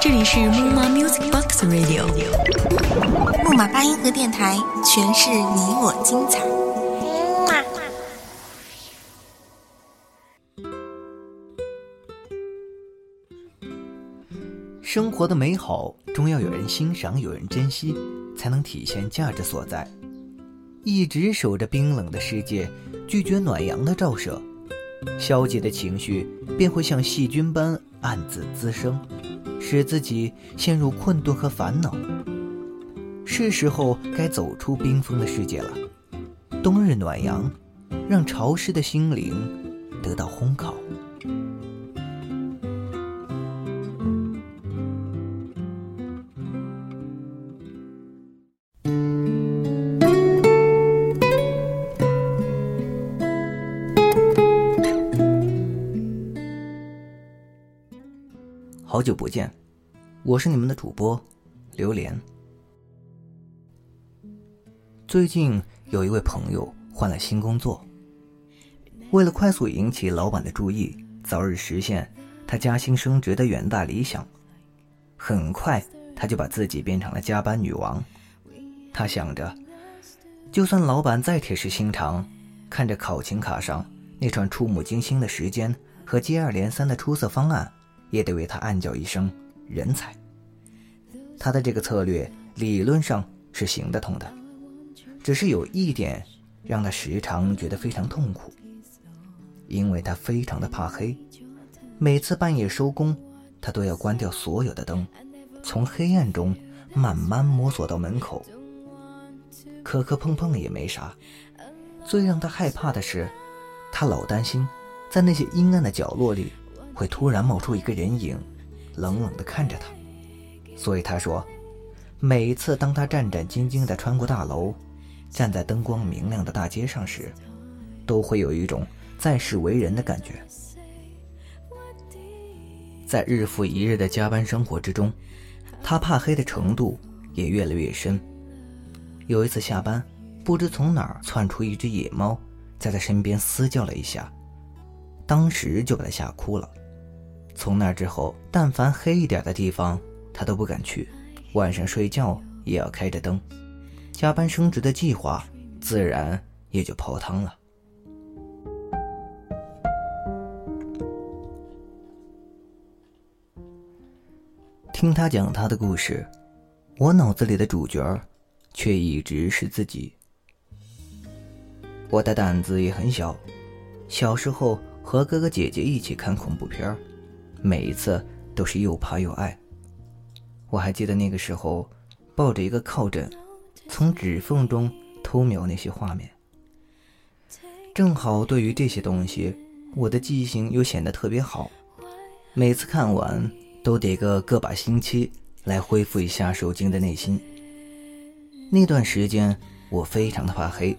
这里是木马 Music Box Radio，木马八音盒电台，诠释你我精彩。生活的美好，终要有人欣赏，有人珍惜，才能体现价值所在。一直守着冰冷的世界，拒绝暖阳的照射，消极的情绪便会像细菌般暗自滋生，使自己陷入困顿和烦恼。是时候该走出冰封的世界了。冬日暖阳，让潮湿的心灵得到烘烤。好久不见，我是你们的主播榴莲。最近有一位朋友换了新工作，为了快速引起老板的注意，早日实现他加薪升职的远大理想，很快他就把自己变成了加班女王。他想着，就算老板再铁石心肠，看着考勤卡上那串触目惊心的时间和接二连三的出色方案。也得为他暗叫一声人才。他的这个策略理论上是行得通的，只是有一点让他时常觉得非常痛苦，因为他非常的怕黑，每次半夜收工，他都要关掉所有的灯，从黑暗中慢慢摸索到门口。磕磕碰碰也没啥，最让他害怕的是，他老担心在那些阴暗的角落里。会突然冒出一个人影，冷冷地看着他，所以他说，每次当他战战兢兢地穿过大楼，站在灯光明亮的大街上时，都会有一种在世为人的感觉。在日复一日的加班生活之中，他怕黑的程度也越来越深。有一次下班，不知从哪儿窜出一只野猫，在他身边嘶叫了一下，当时就把他吓哭了。从那之后，但凡黑一点的地方，他都不敢去。晚上睡觉也要开着灯，加班升职的计划自然也就泡汤了。听他讲他的故事，我脑子里的主角却一直是自己。我的胆子也很小，小时候和哥哥姐姐一起看恐怖片。每一次都是又怕又爱。我还记得那个时候，抱着一个靠枕，从指缝中偷瞄那些画面。正好对于这些东西，我的记性又显得特别好。每次看完，都得个个把星期来恢复一下受惊的内心。那段时间，我非常的怕黑，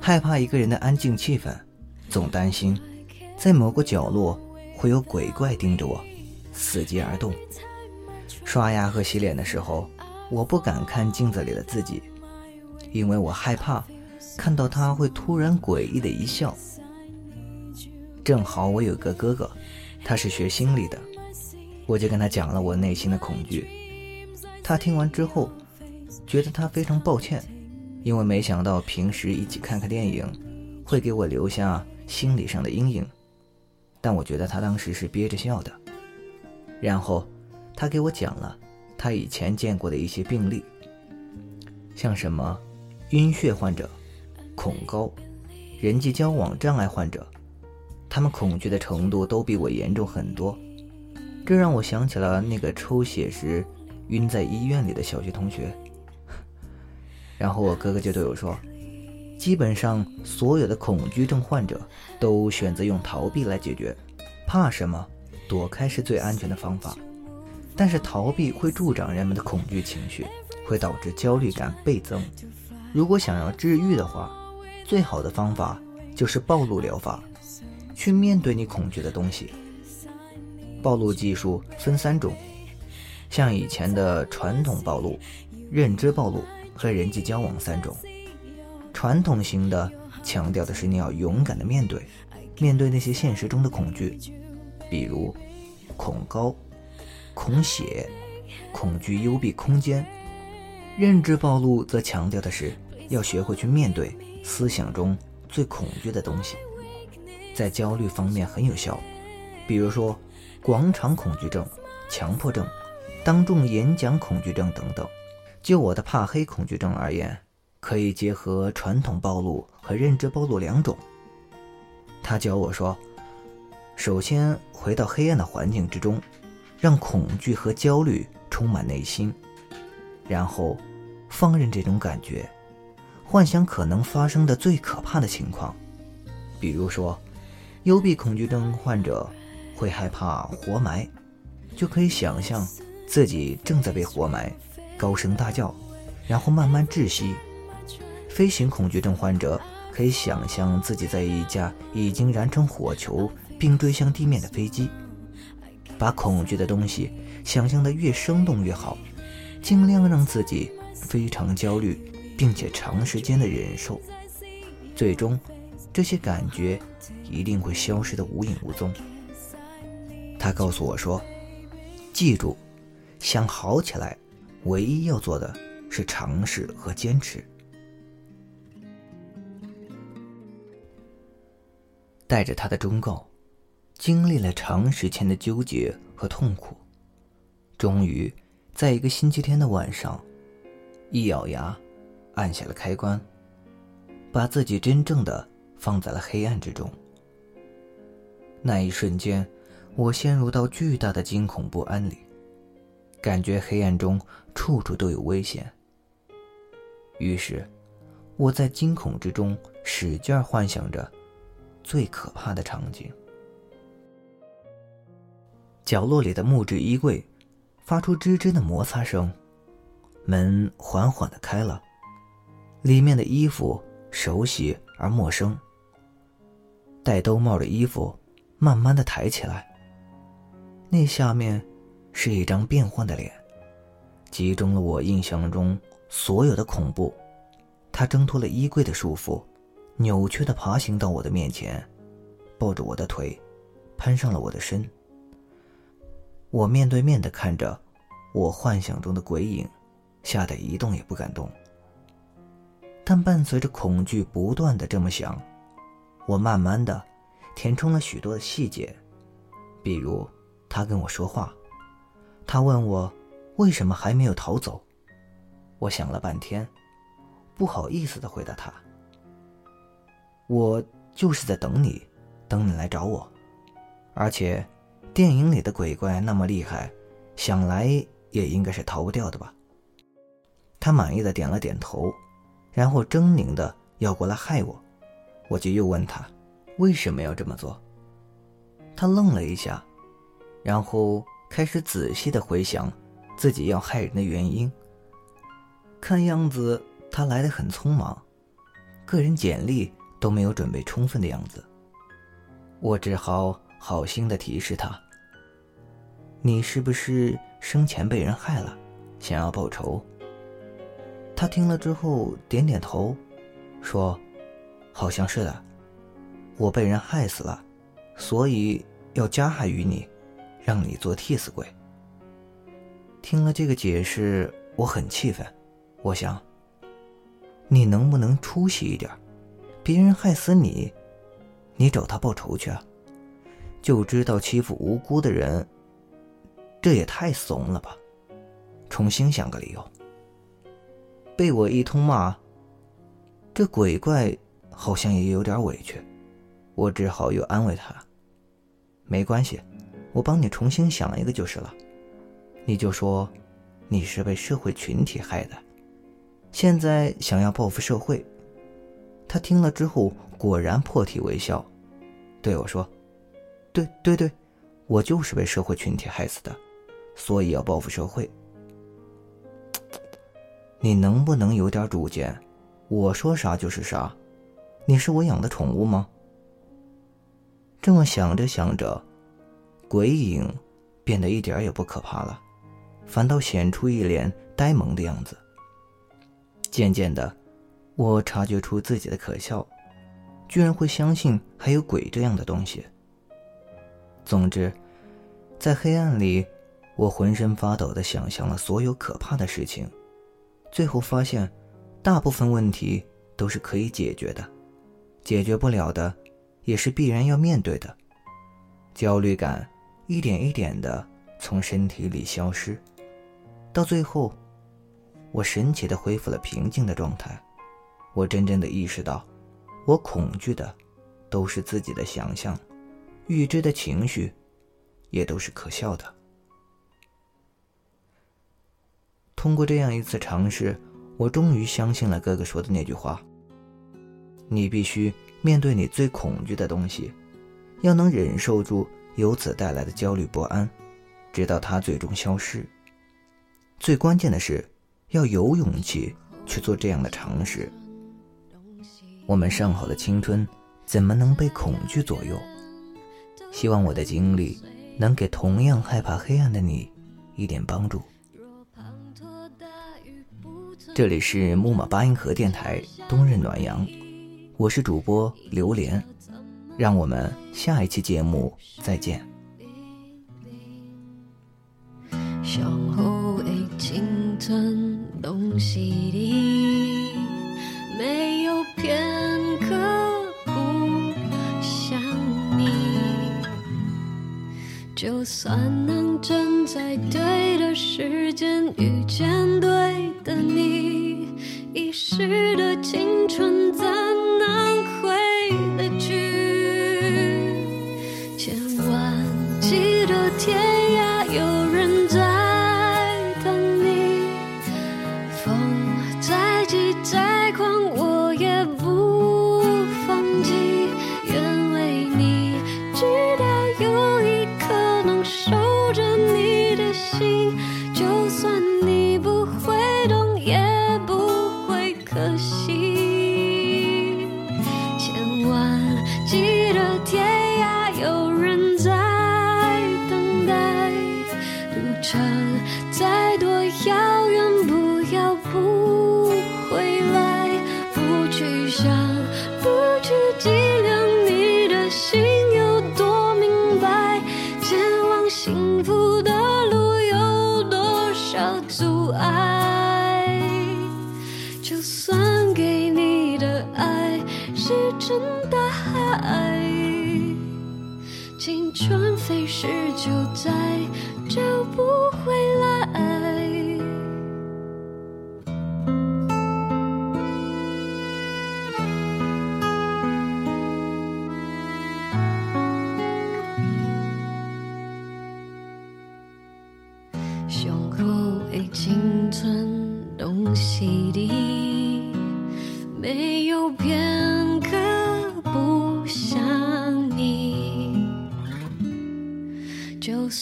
害怕一个人的安静气氛，总担心在某个角落。会有鬼怪盯着我，伺机而动。刷牙和洗脸的时候，我不敢看镜子里的自己，因为我害怕看到他会突然诡异的一笑。正好我有个哥哥，他是学心理的，我就跟他讲了我内心的恐惧。他听完之后，觉得他非常抱歉，因为没想到平时一起看看电影，会给我留下心理上的阴影。但我觉得他当时是憋着笑的，然后他给我讲了他以前见过的一些病例，像什么晕血患者、恐高、人际交往障碍患者，他们恐惧的程度都比我严重很多。这让我想起了那个抽血时晕在医院里的小学同学。然后我哥哥就对我说。基本上所有的恐惧症患者都选择用逃避来解决，怕什么？躲开是最安全的方法。但是逃避会助长人们的恐惧情绪，会导致焦虑感倍增。如果想要治愈的话，最好的方法就是暴露疗法，去面对你恐惧的东西。暴露技术分三种，像以前的传统暴露、认知暴露和人际交往三种。传统型的强调的是你要勇敢的面对，面对那些现实中的恐惧；比如恐高、恐血、恐惧幽闭空间。认知暴露则强调的是要学会去面对思想中最恐惧的东西，在焦虑方面很有效，比如说广场恐惧症、强迫症、当众演讲恐惧症等等。就我的怕黑恐惧症而言，可以结合传统暴露和认知暴露两种。他教我说，首先回到黑暗的环境之中，让恐惧和焦虑充满内心，然后放任这种感觉，幻想可能发生的最可怕的情况，比如说，幽闭恐惧症患者会害怕活埋，就可以想象自己正在被活埋。高声大叫，然后慢慢窒息。飞行恐惧症患者可以想象自己在一架已经燃成火球并坠向地面的飞机，把恐惧的东西想象的越生动越好，尽量让自己非常焦虑，并且长时间的忍受，最终这些感觉一定会消失的无影无踪。他告诉我说：“记住，想好起来。”唯一要做的是尝试和坚持。带着他的忠告，经历了长时间的纠结和痛苦，终于在一个星期天的晚上，一咬牙，按下了开关，把自己真正的放在了黑暗之中。那一瞬间，我陷入到巨大的惊恐不安里。感觉黑暗中处处都有危险，于是我在惊恐之中使劲幻想着最可怕的场景。角落里的木质衣柜发出吱吱的摩擦声，门缓缓的开了，里面的衣服熟悉而陌生。戴兜帽的衣服慢慢的抬起来，那下面。是一张变幻的脸，集中了我印象中所有的恐怖。他挣脱了衣柜的束缚，扭曲的爬行到我的面前，抱着我的腿，攀上了我的身。我面对面的看着我幻想中的鬼影，吓得一动也不敢动。但伴随着恐惧不断的这么想，我慢慢的填充了许多的细节，比如他跟我说话。他问我为什么还没有逃走，我想了半天，不好意思的回答他：“我就是在等你，等你来找我。而且，电影里的鬼怪那么厉害，想来也应该是逃不掉的吧？”他满意的点了点头，然后狰狞的要过来害我，我就又问他为什么要这么做。他愣了一下，然后。开始仔细的回想自己要害人的原因。看样子他来的很匆忙，个人简历都没有准备充分的样子。我只好好心的提示他：“你是不是生前被人害了，想要报仇？”他听了之后点点头，说：“好像是的，我被人害死了，所以要加害于你。”让你做替死鬼。听了这个解释，我很气愤。我想，你能不能出息一点？别人害死你，你找他报仇去啊？就知道欺负无辜的人，这也太怂了吧！重新想个理由。被我一通骂，这鬼怪好像也有点委屈。我只好又安慰他：“没关系。”我帮你重新想一个就是了，你就说，你是被社会群体害的，现在想要报复社会。他听了之后果然破涕为笑，对我说：“对对对，我就是被社会群体害死的，所以要报复社会。”你能不能有点主见？我说啥就是啥，你是我养的宠物吗？这么想着想着。鬼影变得一点也不可怕了，反倒显出一脸呆萌的样子。渐渐的，我察觉出自己的可笑，居然会相信还有鬼这样的东西。总之，在黑暗里，我浑身发抖地想象了所有可怕的事情，最后发现，大部分问题都是可以解决的，解决不了的，也是必然要面对的。焦虑感一点一点地从身体里消失，到最后，我神奇地恢复了平静的状态。我真正的意识到，我恐惧的都是自己的想象，预知的情绪也都是可笑的。通过这样一次尝试，我终于相信了哥哥说的那句话：你必须面对你最恐惧的东西，要能忍受住由此带来的焦虑不安，直到它最终消失。最关键的是，要有勇气去做这样的尝试。我们尚好的青春，怎么能被恐惧左右？希望我的经历能给同样害怕黑暗的你一点帮助。这里是木马八音盒电台冬日暖阳，我是主播榴莲，让我们下一期节目再见。就算能站在对的时间遇见对的你，遗失的青春怎能回得去？千万记得天爱青春飞逝就再找不回来。胸口被青春东西的，没有片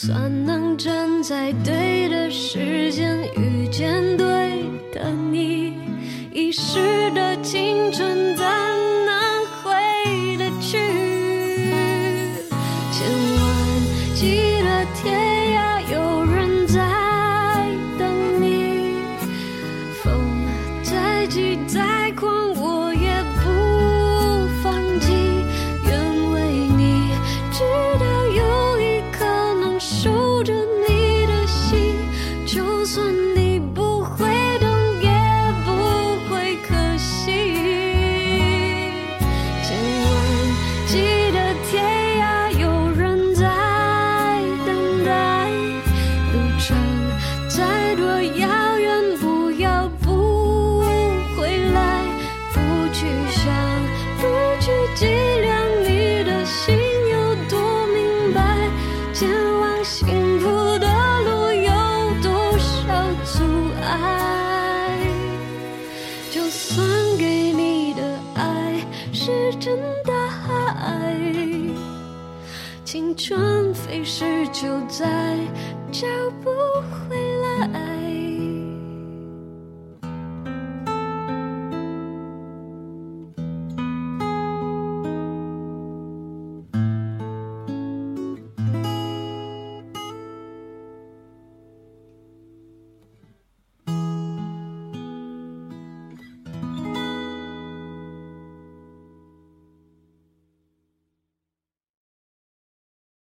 算能站在对的时间遇见对的你，遗失的青春怎能回得去？千万记得天涯有人在等你，风。再狂，我就在脚步